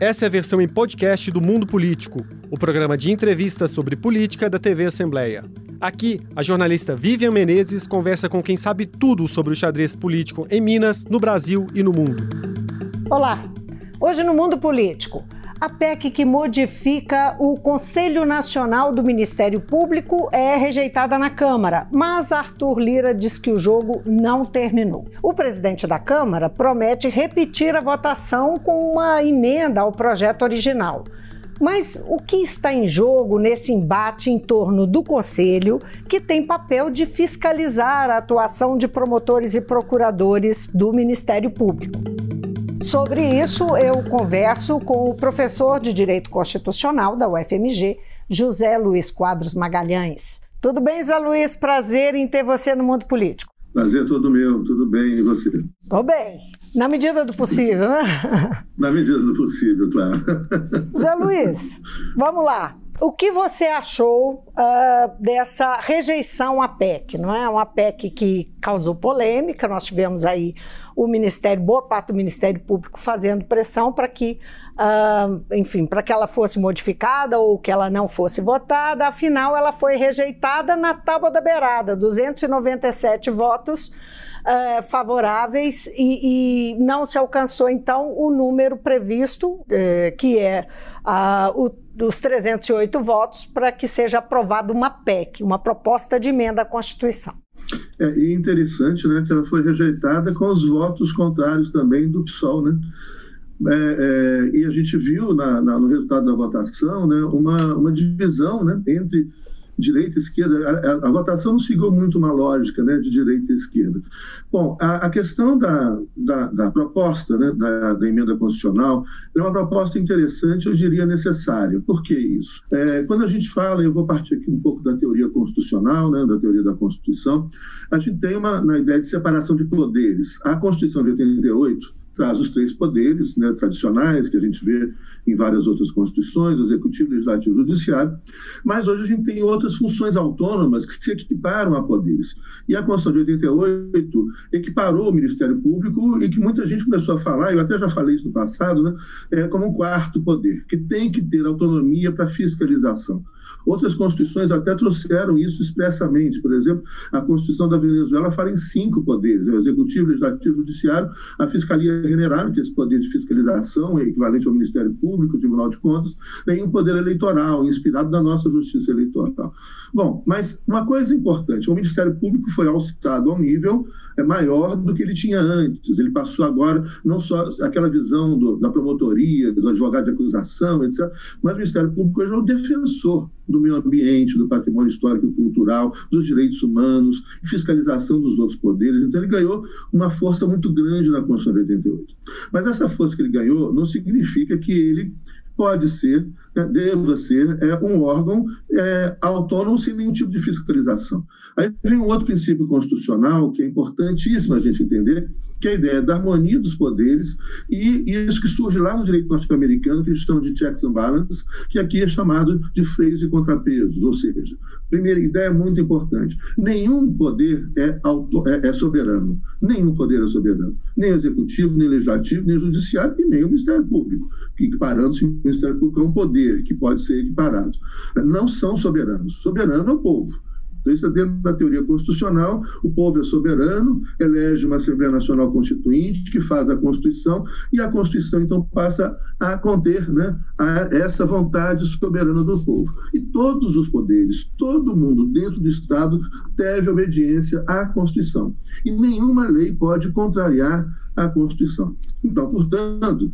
Essa é a versão em podcast do Mundo Político, o programa de entrevistas sobre política da TV Assembleia. Aqui, a jornalista Vivian Menezes conversa com quem sabe tudo sobre o xadrez político em Minas, no Brasil e no mundo. Olá! Hoje no Mundo Político, a PEC que modifica o Conselho Nacional do Ministério Público é rejeitada na Câmara, mas Arthur Lira diz que o jogo não terminou. O presidente da Câmara promete repetir a votação com uma emenda ao projeto original. Mas o que está em jogo nesse embate em torno do Conselho, que tem papel de fiscalizar a atuação de promotores e procuradores do Ministério Público? Sobre isso, eu converso com o professor de Direito Constitucional da UFMG, José Luiz Quadros Magalhães. Tudo bem, José Luiz? Prazer em ter você no mundo político. Prazer todo meu, tudo bem, e você? Tô bem, na medida do possível, né? Na medida do possível, claro. Zé Luiz, vamos lá. O que você achou uh, dessa rejeição à PEC? Não é uma PEC que causou polêmica. Nós tivemos aí o Ministério, boa parte do Ministério Público fazendo pressão para que, uh, enfim, para que ela fosse modificada ou que ela não fosse votada. Afinal, ela foi rejeitada na tábua da beirada, 297 votos uh, favoráveis e, e, não se alcançou então o número previsto, uh, que é o dos 308 votos para que seja aprovada uma PEC, uma proposta de emenda à Constituição. É, e interessante né, que ela foi rejeitada com os votos contrários também do PSOL. Né? É, é, e a gente viu na, na, no resultado da votação né, uma, uma divisão né, entre direita e esquerda. A, a, votação não seguiu muito uma lógica né, de direita e esquerda. Bom, a, a questão da, da, da proposta né, da, da, emenda constitucional é uma proposta interessante, eu diria necessária. Por que isso? É, quando a gente fala, eu vou partir aqui um pouco da teoria constitucional, né, da teoria da Constituição, a gente tem uma na ideia de separação de poderes. A Constituição de 88 traz os três poderes né, tradicionais que a gente vê em várias outras constituições, executivo, legislativo judiciário, mas hoje a gente tem outras funções autônomas que se equiparam a poderes. E a Constituição de 88 equiparou o Ministério Público e que muita gente começou a falar, eu até já falei isso no passado, né, é, como um quarto poder, que tem que ter autonomia para fiscalização. Outras constituições até trouxeram isso expressamente. Por exemplo, a Constituição da Venezuela fala em cinco poderes: o Executivo, Legislativo, Judiciário, a Fiscalia General, que é esse poder de fiscalização, é equivalente ao Ministério Público, o Tribunal de Contas, tem um poder eleitoral, inspirado na nossa justiça eleitoral. Bom, mas uma coisa importante: o Ministério Público foi alçado ao nível é maior do que ele tinha antes. Ele passou agora não só aquela visão do, da promotoria, do advogado de acusação, etc., mas o Ministério Público hoje é um defensor do meio ambiente, do patrimônio histórico e cultural, dos direitos humanos, fiscalização dos outros poderes. Então, ele ganhou uma força muito grande na Constituição de 88. Mas essa força que ele ganhou não significa que ele pode ser, deva ser, é, um órgão é, autônomo sem nenhum tipo de fiscalização. Aí vem um outro princípio constitucional que é importantíssimo a gente entender, que é a ideia da harmonia dos poderes e isso que surge lá no direito norte-americano, que eles chamam de checks and balances, que aqui é chamado de freios e contrapesos, ou seja, primeira ideia muito importante, nenhum poder é, auto, é, é soberano, nenhum poder é soberano, nem executivo, nem legislativo, nem judiciário e nem o Ministério Público, que equiparando-se o Ministério Público é um poder que pode ser equiparado. Não são soberanos, soberano é o povo. Então, isso é dentro da teoria constitucional. O povo é soberano, elege uma Assembleia Nacional Constituinte, que faz a Constituição, e a Constituição, então, passa a conter né, a essa vontade soberana do povo. E todos os poderes, todo mundo dentro do Estado deve obediência à Constituição. E nenhuma lei pode contrariar a Constituição. Então, portanto,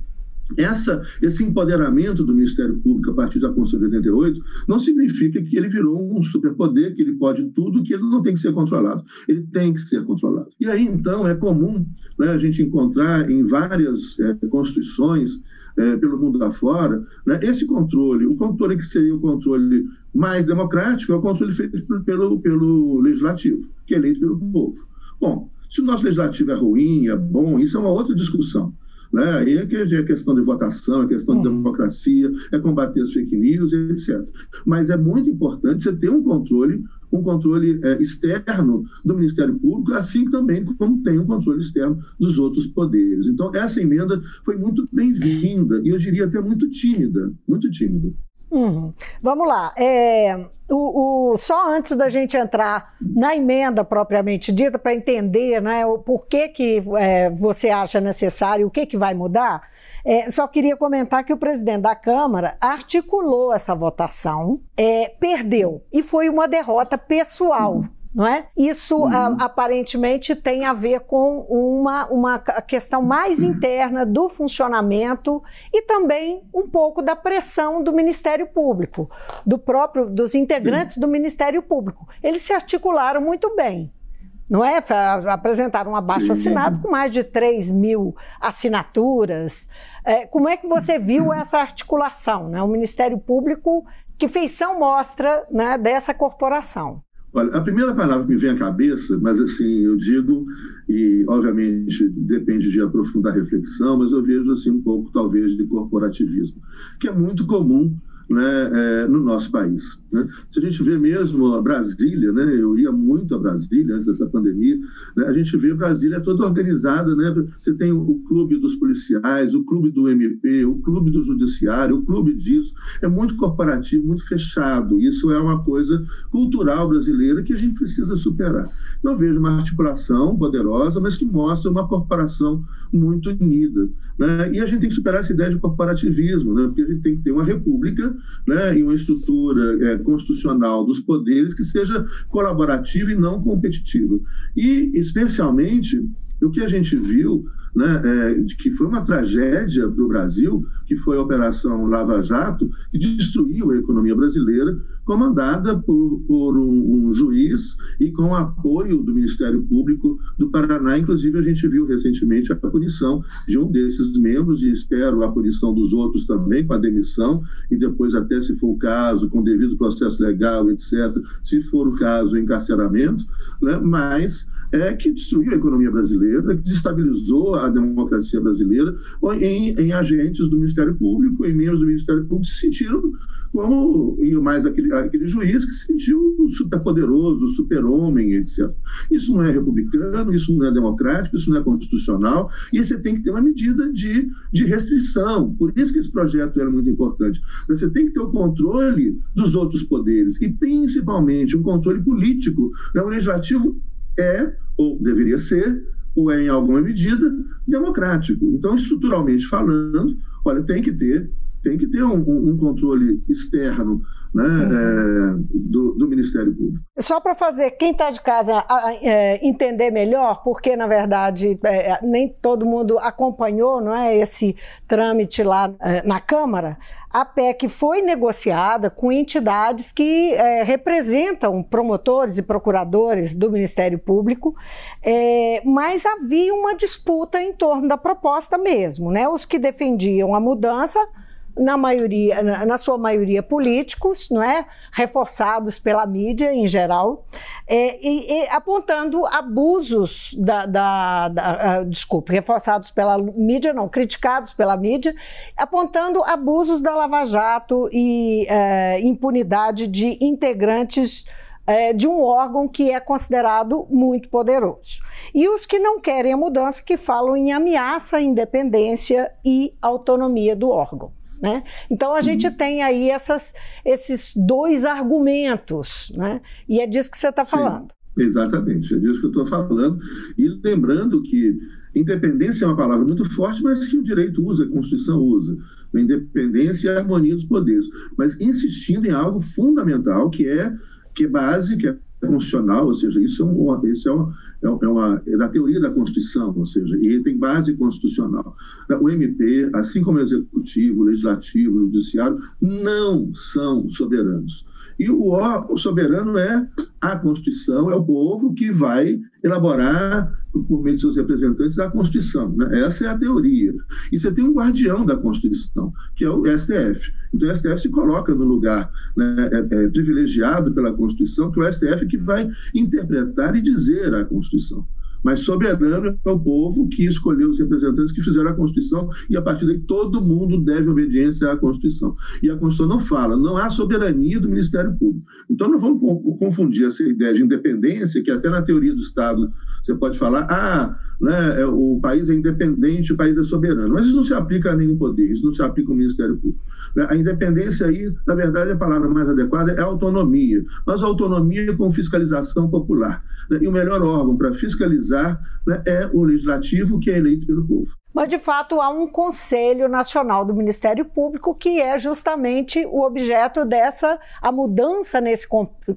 essa, esse empoderamento do Ministério Público a partir da Constituição de 88 não significa que ele virou um superpoder, que ele pode tudo, que ele não tem que ser controlado. Ele tem que ser controlado. E aí, então, é comum né, a gente encontrar em várias é, constituições é, pelo mundo afora né, esse controle. O controle que seria o controle mais democrático é o controle feito pelo, pelo legislativo, que é eleito pelo povo. Bom, se o nosso legislativo é ruim, é bom, isso é uma outra discussão. Né? Aí é, que é questão de votação, é questão de é. democracia, é combater as fake news, etc. Mas é muito importante você ter um controle um controle é, externo do Ministério Público, assim também como tem um controle externo dos outros poderes. Então, essa emenda foi muito bem-vinda e eu diria até muito tímida, muito tímida. Uhum. Vamos lá. É, o, o, só antes da gente entrar na emenda propriamente dita, para entender né, o porquê que é, você acha necessário, o que, que vai mudar, é, só queria comentar que o presidente da Câmara articulou essa votação, é, perdeu, e foi uma derrota pessoal não é? Isso uhum. a, aparentemente tem a ver com uma, uma questão mais interna do funcionamento e também um pouco da pressão do Ministério Público, do próprio dos integrantes do Ministério Público. Eles se articularam muito bem. Não é? Apresentaram um abaixo assinado com mais de 3 mil assinaturas. É, como é que você viu essa articulação? Né? O Ministério Público, que feição mostra né, dessa corporação? Olha, a primeira palavra que me vem à cabeça, mas assim, eu digo, e obviamente depende de aprofundar a reflexão, mas eu vejo assim um pouco, talvez, de corporativismo, que é muito comum né, é, no nosso país. Né? Se a gente vê mesmo a Brasília, né, eu ia muito a Brasília antes dessa pandemia, né, a gente vê Brasília toda organizada. Né? Você tem o, clube dos policiais, o clube do MP, o clube do judiciário, o clube disso. É muito corporativo, muito fechado. Isso é uma coisa cultural brasileira que a gente precisa superar. Então, eu vejo uma articulação poderosa, mas que mostra uma corporação muito unida. Né? E a gente tem que superar essa ideia de corporativismo, né? porque a gente tem que ter uma república né, e uma estrutura é, constitucional dos poderes que seja colaborativa e não competitiva. E, especialmente, o que a gente viu né, é, que foi uma tragédia para o Brasil, que foi a Operação Lava Jato, que destruiu a economia brasileira, comandada por, por um, um, juiz e com apoio do Ministério Público do Paraná. Inclusive, a gente viu recentemente a punição de um desses membros e espero a punição dos outros também, com a demissão e depois, até se for o caso, com devido processo legal, etc., se for o caso, encarceramento. Né? Mas é, que destruiu a economia brasileira, que desestabilizou a democracia brasileira, em, em agentes do Ministério Público, em membros do Ministério Público, se sentiram como, e mais aquele, aquele juiz que se sentiu superpoderoso, super-homem, etc. Isso não é republicano, isso não é democrático, isso não é constitucional, e você tem que ter uma medida de, de restrição. Por isso que esse projeto era muito importante. Você tem que ter o controle dos outros poderes, e principalmente um controle político. Né? O legislativo é, ou deveria ser, ou é em alguma medida, democrático. Então, estruturalmente falando, olha, tem que ter, tem que ter um, um controle externo né, uhum. é, do, do, Ministério Público. Só para fazer quem está de casa é, entender melhor, porque na verdade é, nem todo mundo acompanhou não é, esse trâmite lá é, na Câmara, a PEC foi negociada com entidades que é, representam promotores e procuradores do Ministério Público, é, mas havia uma disputa em torno da proposta mesmo. Né? Os que defendiam a mudança na maioria, na, sua maioria políticos, não é, reforçados pela mídia em geral, é, e, e, apontando abusos da, da, da uh, desculpe, reforçados pela mídia, não, criticados pela mídia, apontando abusos da Lava Jato e uh, impunidade de integrantes é, de um órgão que é considerado muito poderoso. E os que não querem a mudança, que falam em ameaça à independência e autonomia do órgão. Né? Então a gente uhum. tem aí essas, esses dois argumentos, né? e é disso que você está falando. Exatamente, é disso que eu estou falando. E lembrando que independência é uma palavra muito forte, mas que o direito usa, a Constituição usa. A independência e a harmonia dos poderes. Mas insistindo em algo fundamental, que é, que é base, que é constitucional, ou seja, isso é, um, isso é, uma, é, é, uma, é da teoria da Constituição, ou seja, e ele tem base constitucional. O MP, assim como o Executivo, o Legislativo, o Judiciário, não são soberanos. E o, o soberano é a Constituição, é o povo que vai elaborar, por meio de seus representantes, a Constituição. Né? Essa é a teoria. E você tem um guardião da Constituição, que é o STF. Então, o STF se coloca no lugar né, é, é, privilegiado pela Constituição, que é o STF que vai interpretar e dizer a Constituição. Mas soberano é o povo que escolheu os representantes que fizeram a Constituição e a partir daí todo mundo deve obediência à Constituição. E a Constituição não fala, não há soberania do Ministério Público. Então não vamos confundir essa ideia de independência, que até na teoria do Estado você pode falar, ah, né, é, o país é independente, o país é soberano. Mas isso não se aplica a nenhum poder, isso não se aplica ao Ministério Público. Né, a independência aí, na verdade, a palavra mais adequada é autonomia, mas autonomia com fiscalização popular. Né, e o melhor órgão para fiscalizar né, é o legislativo, que é eleito pelo povo. Mas, de fato, há um Conselho Nacional do Ministério Público que é justamente o objeto dessa a mudança nesse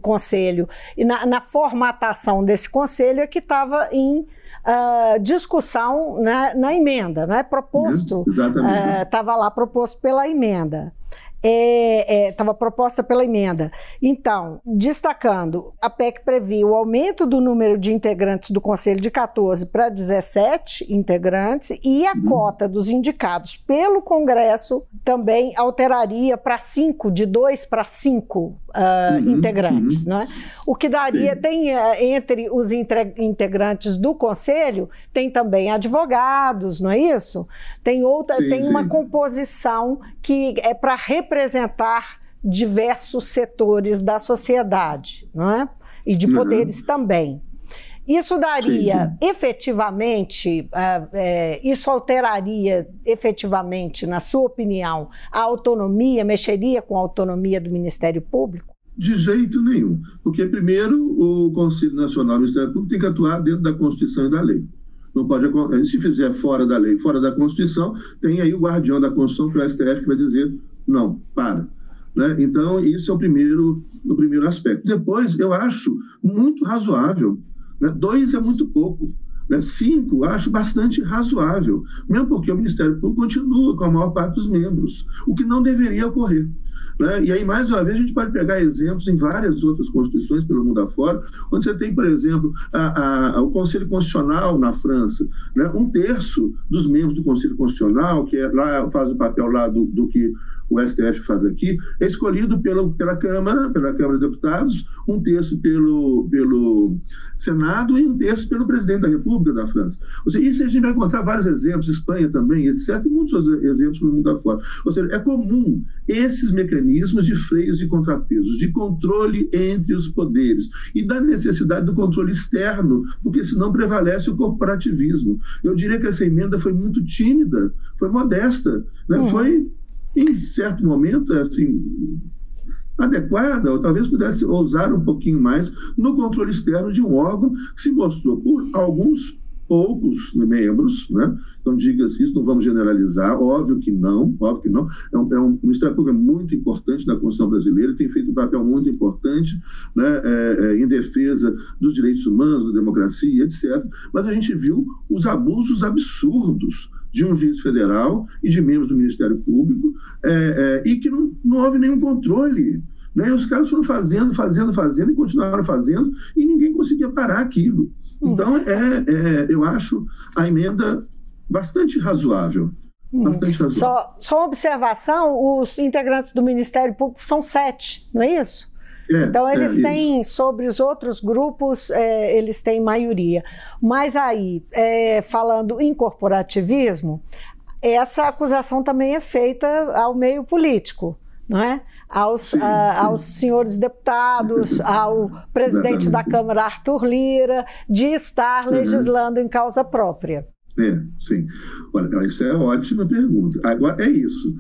conselho. E na, na formatação desse conselho é que estava em uh, discussão na, na, emenda, não é? Proposto. Exatamente. Estava uh, lá proposto pela emenda estava é, é, proposta pela emenda. Então, destacando, a PEC previa o aumento do número de integrantes do Conselho de 14 para 17 integrantes e a uhum. cota dos indicados pelo Congresso também alteraria para 5, de 2 para 5 uh, uhum, integrantes. Uhum. Né? O que daria, Sim. tem uh, entre os integrantes do Conselho, tem também advogados, não é isso? Tem outra, sim, tem sim. uma composição que é para representar representar diversos setores da sociedade, não é? E de uhum. poderes uhum. também. Isso daria sim, efetivamente, uh, é, isso alteraria efetivamente, na sua opinião, a autonomia, mexeria com a autonomia do Ministério Público? De jeito nenhum. Porque, primeiro, o Conselho Nacional do Ministério Público tem que atuar dentro da Constituição e da lei. Não pode, se fizer fora da lei, fora da Constituição, tem aí o guardião da Constituição, que é o STF, que vai dizer não, para. Né? Então, isso é o primeiro, o primeiro aspecto. Depois, eu acho muito razoável. Né? Dois é muito pouco. Né? Cinco, acho bastante razoável. Mesmo porque o Ministério Público continua com a maior parte dos membros, o que não deveria ocorrer. Né? E aí, mais uma vez, a gente pode pegar exemplos em várias outras constituições pelo mundo afora, onde você tem, por exemplo, a, a, o Conselho Constitucional na França. Né? Um terço dos membros do Conselho Constitucional, que é, lá faz o papel lá do, do que o STF faz aqui, é escolhido pela, pela Câmara, pela Câmara de Deputados, um terço pelo, pelo Senado e um terço pelo presidente da República da França. Ou seja, isso a gente vai encontrar vários exemplos, Espanha também, etc., e muitos outros exemplos no mundo afora. Ou seja, é comum esses mecanismos de freios e contrapesos, de controle entre os poderes e da necessidade do controle externo, porque senão prevalece o corporativismo. Eu diria que essa emenda foi muito tímida, foi modesta, né? Uhum. foi em certo momento, assim, adequada, ou talvez pudesse ousar um pouquinho mais no controle externo de um órgão que se mostrou por alguns poucos membros, né? Então, diga-se isso, não vamos generalizar, óbvio que não, óbvio que não. É um, é um Ministério Público é muito importante na Constituição brasileira, tem feito um papel muito importante né, é, é, em defesa dos direitos humanos, da democracia, etc. Mas a gente viu os abusos absurdos de um juiz federal e de membros do Ministério Público, é, é, e que não, não houve nenhum controle. Né? Os caras foram fazendo, fazendo, fazendo e continuaram fazendo, e ninguém conseguia parar aquilo. Hum. Então, é, é, eu acho a emenda bastante razoável. Hum. Bastante razoável. Só, só uma observação: os integrantes do Ministério Público são sete, não é isso? É, então eles é têm sobre os outros grupos é, eles têm maioria, mas aí é, falando em corporativismo, essa acusação também é feita ao meio político, não é? Aos, a, sim. aos senhores deputados, ao presidente da Câmara Arthur Lira, de estar uhum. legislando em causa própria. É, sim. Olha, isso é ótima pergunta. Agora é isso.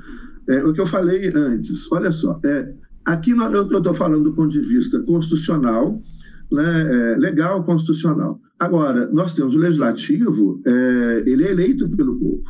É, o que eu falei antes, olha só, é, Aqui eu estou falando do ponto de vista constitucional, né, é, legal constitucional. Agora, nós temos o legislativo, é, ele é eleito pelo povo.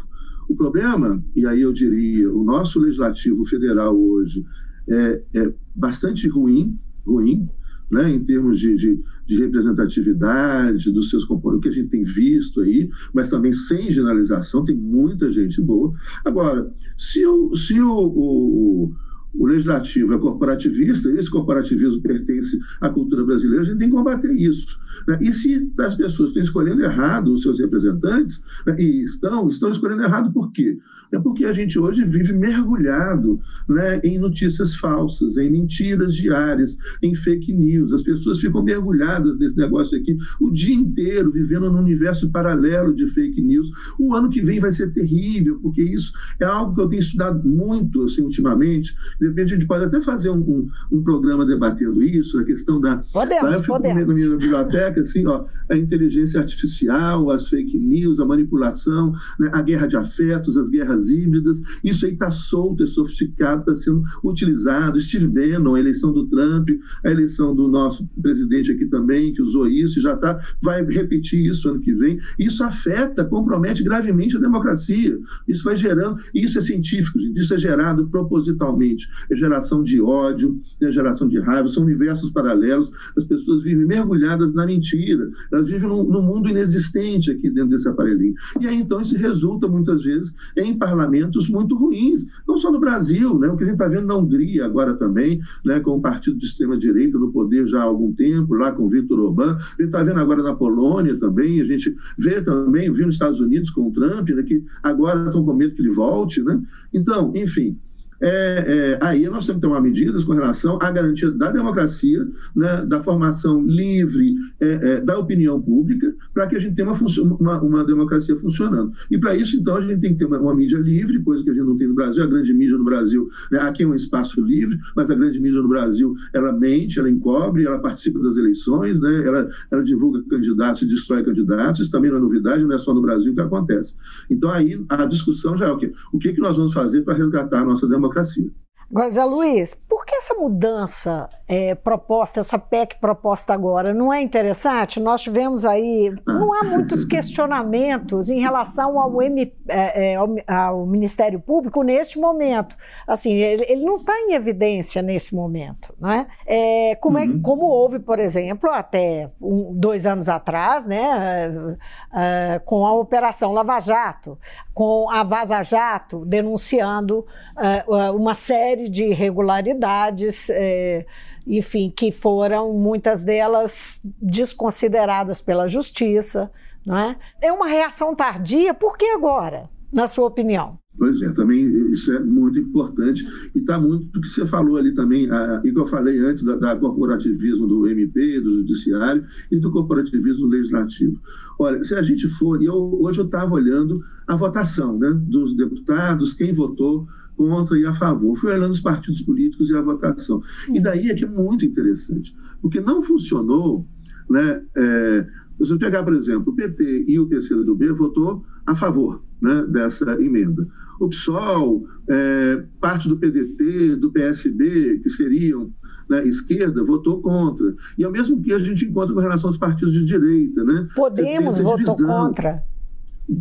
O problema, e aí eu diria, o nosso legislativo federal hoje é, é bastante ruim, ruim, né, em termos de, de, de, representatividade dos seus componentes, que a gente tem visto aí, mas também sem generalização, tem muita gente boa. Agora, se o, se o, o o legislativo é corporativista, esse corporativismo pertence à cultura brasileira, a gente tem que combater isso. Né? E se as pessoas estão escolhendo errado os seus representantes, né? e estão, estão escolhendo errado por quê? É porque a gente hoje vive mergulhado né, em notícias falsas, em mentiras diárias, em fake news. As pessoas ficam mergulhadas nesse negócio aqui o dia inteiro, vivendo num universo paralelo de fake news. O ano que vem vai ser terrível, porque isso é algo que eu tenho estudado muito assim, ultimamente. De repente, a gente pode até fazer um, um, um programa debatendo isso, a questão da. Podemos, podemos. na biblioteca, assim, ó, a inteligência artificial, as fake news, a manipulação, né, a guerra de afetos, as guerras híbridas, isso aí está solto, é sofisticado, está sendo utilizado. Steve Bannon, a eleição do Trump, a eleição do nosso presidente aqui também, que usou isso, já tá, vai repetir isso ano que vem. Isso afeta, compromete gravemente a democracia. Isso vai gerando, isso é científico, isso é gerado propositalmente. É geração de ódio, é geração de raiva, são universos paralelos. As pessoas vivem mergulhadas na mentira, elas vivem num, num mundo inexistente aqui dentro desse aparelhinho. E aí então isso resulta muitas vezes em parlamentos muito ruins, não só no Brasil, né? o que a gente está vendo na Hungria agora também, né? com o partido de extrema-direita no poder já há algum tempo, lá com Viktor Orbán, a gente está vendo agora na Polônia também, a gente vê também, viu nos Estados Unidos com o Trump, né? que agora estão com medo que ele volte. Né? Então, enfim, é, é, aí nós temos que tomar medidas com relação à garantia da democracia, né, da formação livre é, é da opinião pública, para que a gente tenha uma, uma, uma, democracia funcionando. E para isso, então, a gente tem que ter uma, uma, mídia livre, coisa que a gente não tem no Brasil. A grande mídia no Brasil, né, aqui é um espaço livre, mas a grande mídia no Brasil, ela mente, ela encobre, ela participa das eleições, né, ela, ela divulga candidatos e destrói candidatos. Isso também não é novidade, não é só no Brasil que acontece. Então, aí a discussão já é o quê? O que, que nós vamos fazer para resgatar a nossa democracia? Democracia. Agora, Zé Luiz, por que essa mudança é, proposta, essa PEC proposta agora, não é interessante? Nós tivemos aí, não há muitos questionamentos em relação ao, M, é, é, ao, ao Ministério Público neste momento. Assim, ele, ele não está em evidência nesse momento, não é? como, é uhum. como houve, por exemplo, até um, dois anos atrás, né, é, com a Operação Lava Jato, com a Vaza Jato denunciando é, uma série série de irregularidades, é, enfim, que foram muitas delas desconsideradas pela justiça. Não é? é uma reação tardia, por que agora, na sua opinião? Pois é, também isso é muito importante e está muito do que você falou ali também, a, e que eu falei antes da, da, corporativismo do MP, do Judiciário e do corporativismo legislativo. Olha, se a gente for, e eu, hoje eu estava olhando a votação né, dos deputados, quem votou contra e a favor. Fui olhando os partidos políticos e a votação. E hum. daí é que é muito interessante, porque não funcionou, né? É, se eu pegar, por exemplo, o PT e o PCdoB votou a favor né, dessa emenda. O PSOL, é, parte do PDT, do PSB, que seriam né, esquerda, votou contra. E é o mesmo que a gente encontra com relação aos partidos de direita. Né? Podemos votou contra.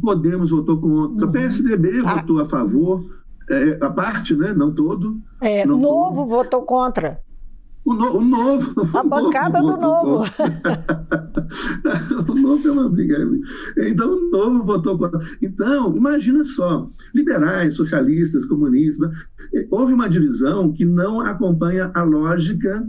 Podemos votou contra. Uhum. PSDB ah. votou a favor. É, a parte, né? Não todo. É, não novo todo. votou contra. O, no, o novo. A o bancada novo, do novo. o novo é uma briga. Então, o novo votou contra. Então, imagina só: liberais, socialistas, comunistas. Houve uma divisão que não acompanha a lógica.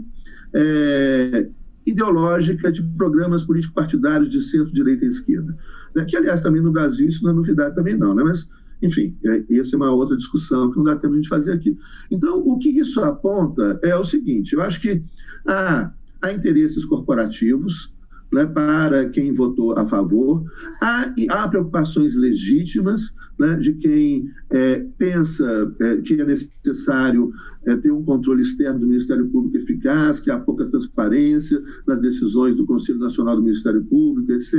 É, ideológica de programas político-partidários de centro, direita e esquerda. Né? Que, aliás, também no Brasil isso não é novidade também não, né? mas enfim, é, essa é uma outra discussão que não dá tempo de a gente fazer aqui. Então, o que isso aponta é o seguinte: eu acho que há, há interesses corporativos né, para quem votou a favor, há, há preocupações legítimas né, de quem é, pensa é, que é necessário é, ter um controle externo do Ministério Público eficaz, que há pouca transparência nas decisões do Conselho Nacional do Ministério Público, etc.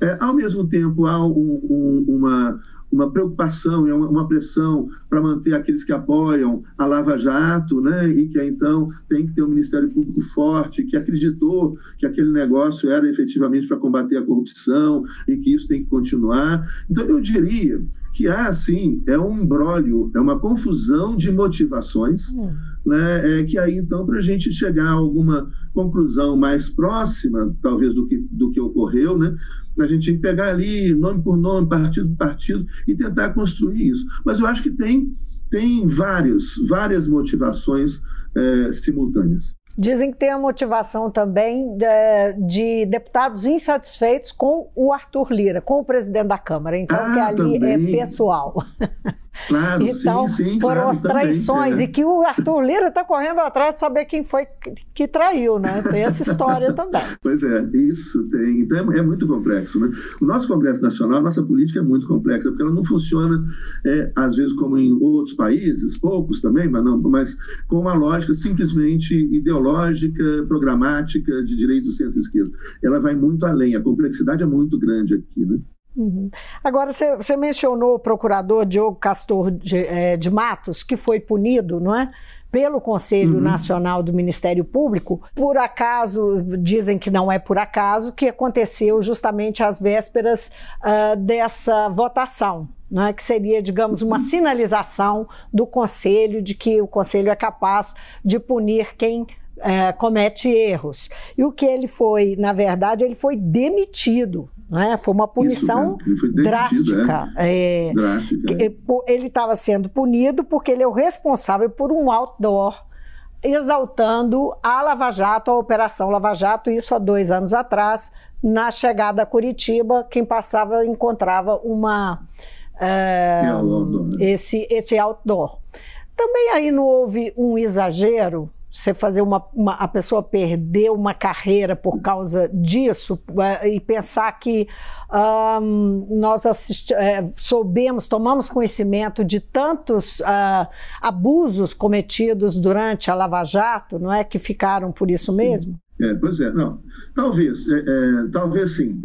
É, ao mesmo tempo, há um, um, uma uma preocupação e uma, pressão para manter aqueles que apoiam a Lava Jato, né? e que então tem que ter um Ministério Público forte, que acreditou que aquele negócio era efetivamente para combater a corrupção e que isso tem que continuar. Então, eu diria que há, sim, é um embrólio, é uma confusão de motivações, hum. Né, é que aí, então, para a gente chegar a alguma conclusão mais próxima, talvez, do que, do que ocorreu, né, a gente tem que pegar ali, nome por nome, partido por partido, e tentar construir isso. Mas eu acho que tem tem vários, várias motivações é, simultâneas. Dizem que tem a motivação também de, é, de, deputados insatisfeitos com o Arthur Lira, com o presidente da Câmara. Então, ah, que ali é também. é pessoal. Claro, então, sim, sim, foram claro, as traições também, é. e que o Arthur Lira está correndo atrás de saber quem foi que traiu, né? Tem essa história também. Pois é, isso tem. Então é, é, muito complexo, né? O nosso Congresso Nacional, nossa política é muito complexa, porque ela não funciona, é, às vezes, como em outros países, poucos também, mas não, mas com uma lógica simplesmente ideológica, programática, de direita e centro-esquerda. Ela vai muito além, a complexidade é muito grande aqui, né? Uhum. Agora, você, mencionou o procurador Diogo Castor de, é, de, Matos, que foi punido, não é? Pelo Conselho uhum. Nacional do Ministério Público, por acaso, dizem que não é por acaso, que aconteceu justamente às vésperas uh, dessa votação, é? que seria, digamos, uma sinalização do Conselho de que o Conselho é capaz de punir quem é, comete erros. E o que ele foi, na verdade, ele foi demitido né? Foi uma punição Isso, foi drástica. É. É, drástica. É. Ele estava sendo punido porque ele é o responsável por um outdoor exaltando a Lava Jato, a Operação Lava Jato, isso há dois anos atrás, na chegada a Curitiba, quem passava encontrava uma é, né? esse, esse outdoor. Também aí não houve um exagero você fazer uma, uma, a pessoa perder uma carreira por causa disso é, e pensar que um, nós é, soubemos, tomamos conhecimento de tantos uh, abusos cometidos durante a Lava Jato, não é que ficaram por isso mesmo? É, pois é, não. Talvez, é, é, talvez sim.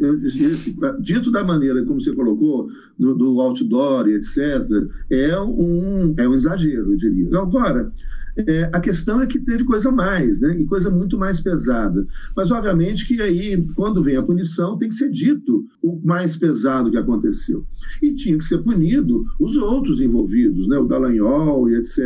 dito da maneira como você colocou, do, do outdoor etc., é um, é um exagero, eu diria. Agora, é, a questão é que teve coisa mais, né? E coisa muito mais pesada. Mas, obviamente, que aí, quando vem a punição, tem que ser dito o mais pesado que aconteceu. E tinha que ser punido os outros envolvidos, né? O Dallagnol e etc.,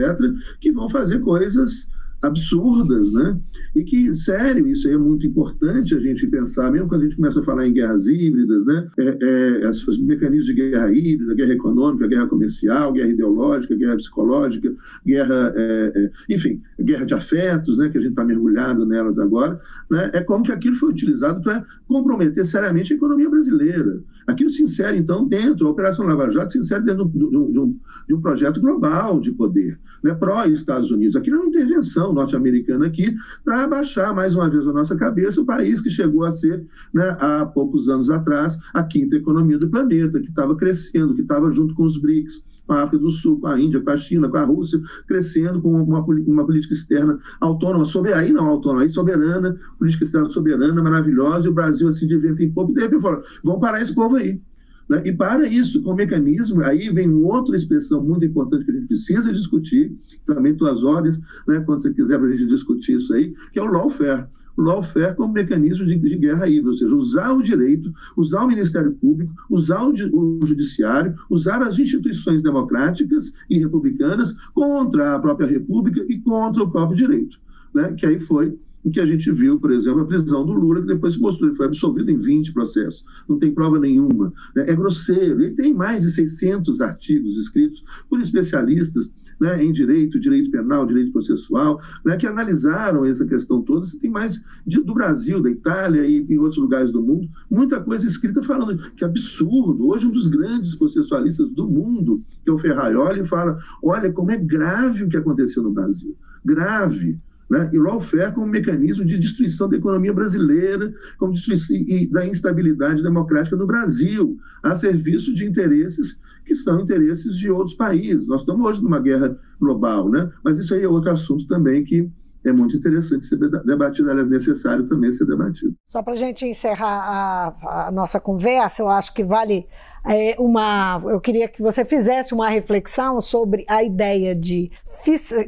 que vão fazer coisas absurdas, né? E que, sério, isso é muito importante a gente pensar, mesmo quando a gente começa a falar em guerras híbridas, né? É, é, os mecanismos de guerra híbrida, guerra econômica, guerra comercial, guerra ideológica, guerra psicológica, guerra, é, é enfim, guerra de afetos, né? Que a gente está mergulhado nelas agora, né? É como que aquilo foi utilizado para comprometer seriamente a economia brasileira. Aquilo se insere, então, dentro, a Operação Lava Jato se insere dentro de um, de um, de um projeto global de poder, né? pró-Estados Unidos. Aquilo é uma intervenção norte-americana aqui para abaixar mais uma vez a nossa cabeça o país que chegou a ser, né, há poucos anos atrás, a quinta economia do planeta, que estava crescendo, que estava junto com os BRICS, com a África do Sul, com a Índia, com a China, com a Rússia, crescendo com uma, uma política externa autônoma, soberana, aí não autônoma, aí soberana, política externa soberana, maravilhosa, e o Brasil assim de vento em pouco, e de repente fala, vamos parar esse povo aí. Né? E para isso, com o mecanismo, aí vem outra expressão muito importante que a gente precisa discutir, também tuas ordens, né, quando você quiser para a gente discutir isso aí, que é o lawfare lawfare como mecanismo de, de, guerra híbrida, ou seja, usar o direito, usar o Ministério Público, usar o, o, Judiciário, usar as instituições democráticas e republicanas contra a própria República e contra o próprio direito, né? que aí foi em que a gente viu, por exemplo, a prisão do Lula, que depois se mostrou, ele foi absolvido em 20 processos, não tem prova nenhuma. Né? É grosseiro, e tem mais de 600 artigos escritos por especialistas né, em direito, direito penal, direito processual, né, que analisaram essa questão toda. Você tem mais de, do Brasil, da Itália e em outros lugares do mundo, muita coisa escrita falando que absurdo. Hoje, um dos grandes processualistas do mundo, que é o Ferraioli, fala: olha como é grave o que aconteceu no Brasil. Grave né? e lawfare como mecanismo de destruição da economia brasileira, como destruição e da instabilidade democrática no Brasil, a serviço de interesses que são interesses de outros países. Nós estamos hoje numa guerra global, né? mas isso aí é outro assunto também que é muito interessante ser debatido, aliás, necessário também ser debatido. Só para a gente encerrar a, a, nossa conversa, eu acho que vale é, uma. Eu queria que você fizesse uma reflexão sobre a ideia de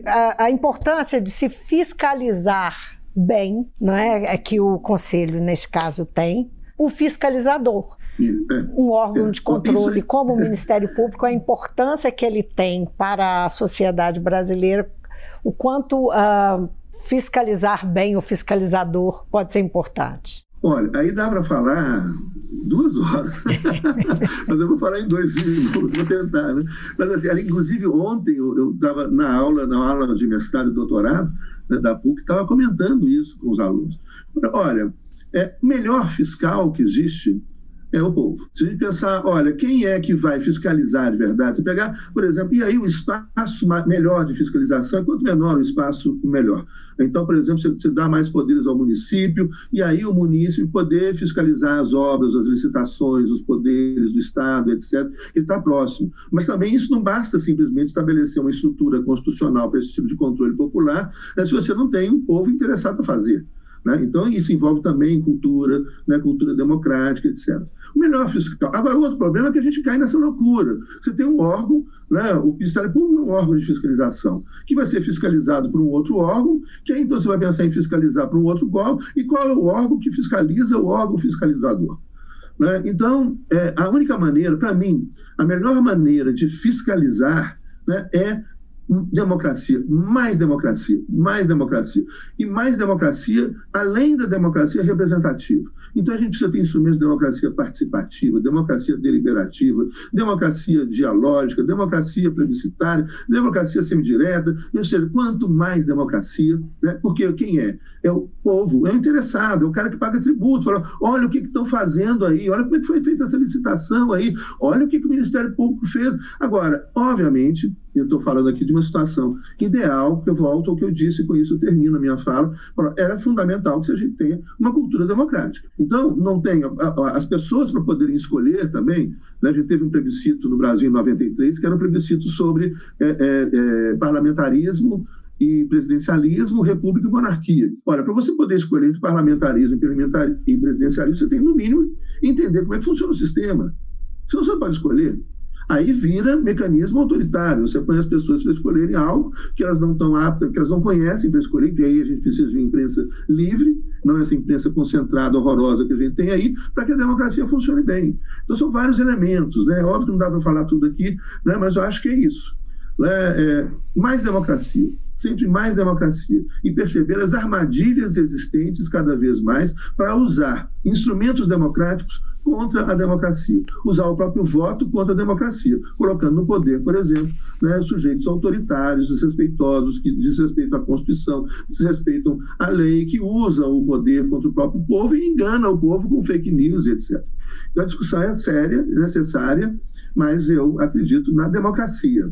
a, a importância de se fiscalizar bem, não é? é que o conselho nesse caso tem, o fiscalizador. É, um órgão é, de controle como o Ministério Público, a importância que ele tem para a sociedade brasileira, o quanto uh, fiscalizar bem o fiscalizador pode ser importante. Olha, aí dá para falar duas horas. Mas eu vou falar em dois minutos, vou tentar, né? Mas assim, inclusive ontem eu estava na aula, na aula de mestrado e doutorado né, da PUC, estava comentando isso com os alunos. Olha, é, o melhor fiscal que existe é o povo. Se a gente pensar, olha, quem é que vai fiscalizar de verdade? Você pegar, por exemplo, e aí o espaço melhor de fiscalização, quanto menor o espaço, melhor. Então, por exemplo, você, dá mais poderes ao município, e aí o município poder fiscalizar as obras, as licitações, os poderes do Estado, etc. Ele está próximo. Mas também isso não basta simplesmente estabelecer uma estrutura constitucional para esse tipo de controle popular, né, se você não tem um povo interessado a fazer. Né? Então, isso envolve também cultura, né, cultura democrática, etc. O melhor fiscal. Agora, outro problema é que a gente cai nessa loucura. Você tem um órgão, né, o Ministério Público é um órgão de fiscalização, que vai ser fiscalizado por um outro órgão, que aí então você vai pensar em fiscalizar por um outro órgão, e qual é o órgão que fiscaliza o órgão fiscalizador? Né? Então, é, a única maneira, para mim, a melhor maneira de fiscalizar né, é democracia, mais democracia, mais democracia. E mais democracia, além da democracia representativa. Então a gente precisa ter instrumentos de democracia participativa, democracia deliberativa, democracia dialógica, democracia plebiscitária, democracia semidireta, ou seja, quanto mais democracia, né? porque quem é? É o povo, é o interessado, é o cara que paga tributo, fala, olha o que estão fazendo aí, olha como é que foi feita essa licitação aí, olha o que, que o Ministério Público fez. Agora, obviamente, eu estou falando aqui de uma situação ideal, que eu volto ao que eu disse, e com isso eu termino a minha fala, era fundamental que a gente tenha uma cultura democrática. Então, não tem. As pessoas, para poderem escolher também, né, a gente teve um plebiscito no Brasil em 93, que era um plebiscito sobre é, é, é, parlamentarismo e presidencialismo, república e monarquia. Olha, para você poder escolher entre parlamentarismo e presidencialismo, você tem, no mínimo, entender como é que funciona o sistema. Senão você não pode escolher. Aí vira mecanismo autoritário. Você põe as pessoas para escolherem algo que elas não estão aptas, que elas não conhecem para escolher, e aí a gente precisa de uma imprensa livre, não essa imprensa concentrada, horrorosa que a gente tem aí, para que a democracia funcione bem. Então são vários elementos, né? Óbvio que não dá para falar tudo aqui, né? mas eu acho que é isso. Né? É, mais democracia, sempre mais democracia, e perceber as armadilhas existentes cada vez mais para usar instrumentos democráticos contra a democracia, usar o próprio voto contra a democracia, colocando no poder, por exemplo, né, sujeitos autoritários, desrespeitosos, que desrespeitam a Constituição, desrespeitam a lei, que usam o poder contra o próprio povo e enganam o povo com fake news, etc. Então a discussão é séria, necessária, mas eu acredito na democracia.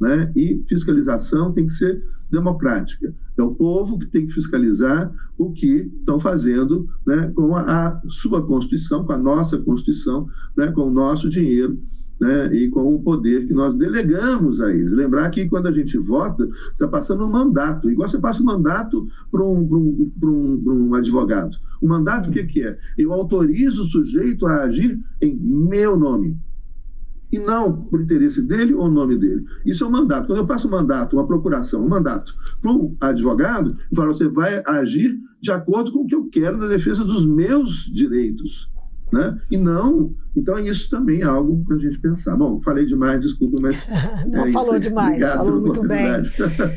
Né? E fiscalização tem que ser democrática. É o povo que tem que fiscalizar o que estão fazendo né, com a, sua Constituição, com a nossa Constituição, né, com o nosso dinheiro. Né, e com o poder que nós delegamos a eles. Lembrar que quando a gente vota, está passando um mandato, igual você passa um mandato para um, um, um, um, advogado. O mandato, o que, que é? Eu autorizo o sujeito a agir em meu nome e não por interesse dele ou nome dele. Isso é um mandato. Quando eu passo um mandato, uma procuração, um mandato para um advogado, eu falo, você vai agir de acordo com o que eu quero na defesa dos meus direitos. Né? E não. Então, isso também é algo para a gente pensar. Bom, falei demais, desculpa, mas. não é falou demais, Obrigado falou muito bem.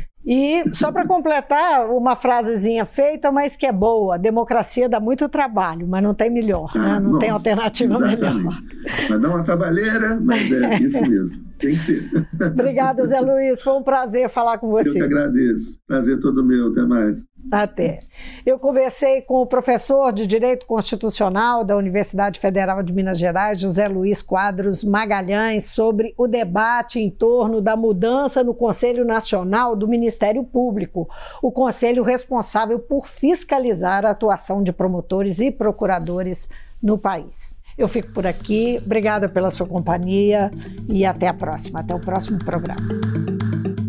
E só para completar, uma frasezinha feita, mas que é boa: democracia dá muito trabalho, mas não tem melhor, né? ah, né? não nossa, tem alternativa exatamente. melhor. Vai dar uma trabalheira, mas é isso mesmo. Tem que ser. Obrigada, Zé Luiz. Foi um prazer falar com você. Eu que agradeço. Prazer todo meu. Até mais. Até. Eu conversei com o professor de Direito Constitucional da Universidade Federal de Minas Gerais, José Luiz Quadros Magalhães, sobre o debate em torno da mudança no Conselho Nacional do Ministério Público, o conselho responsável por fiscalizar a atuação de promotores e procuradores no país. Eu fico por aqui. Obrigada pela sua companhia e até a próxima. Até o próximo programa.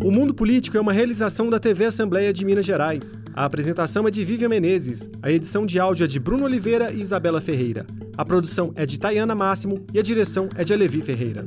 O Mundo Político é uma realização da TV Assembleia de Minas Gerais. A apresentação é de Vivian Menezes, a edição de áudio é de Bruno Oliveira e Isabela Ferreira. A produção é de Tayana Máximo e a direção é de Alevi Ferreira.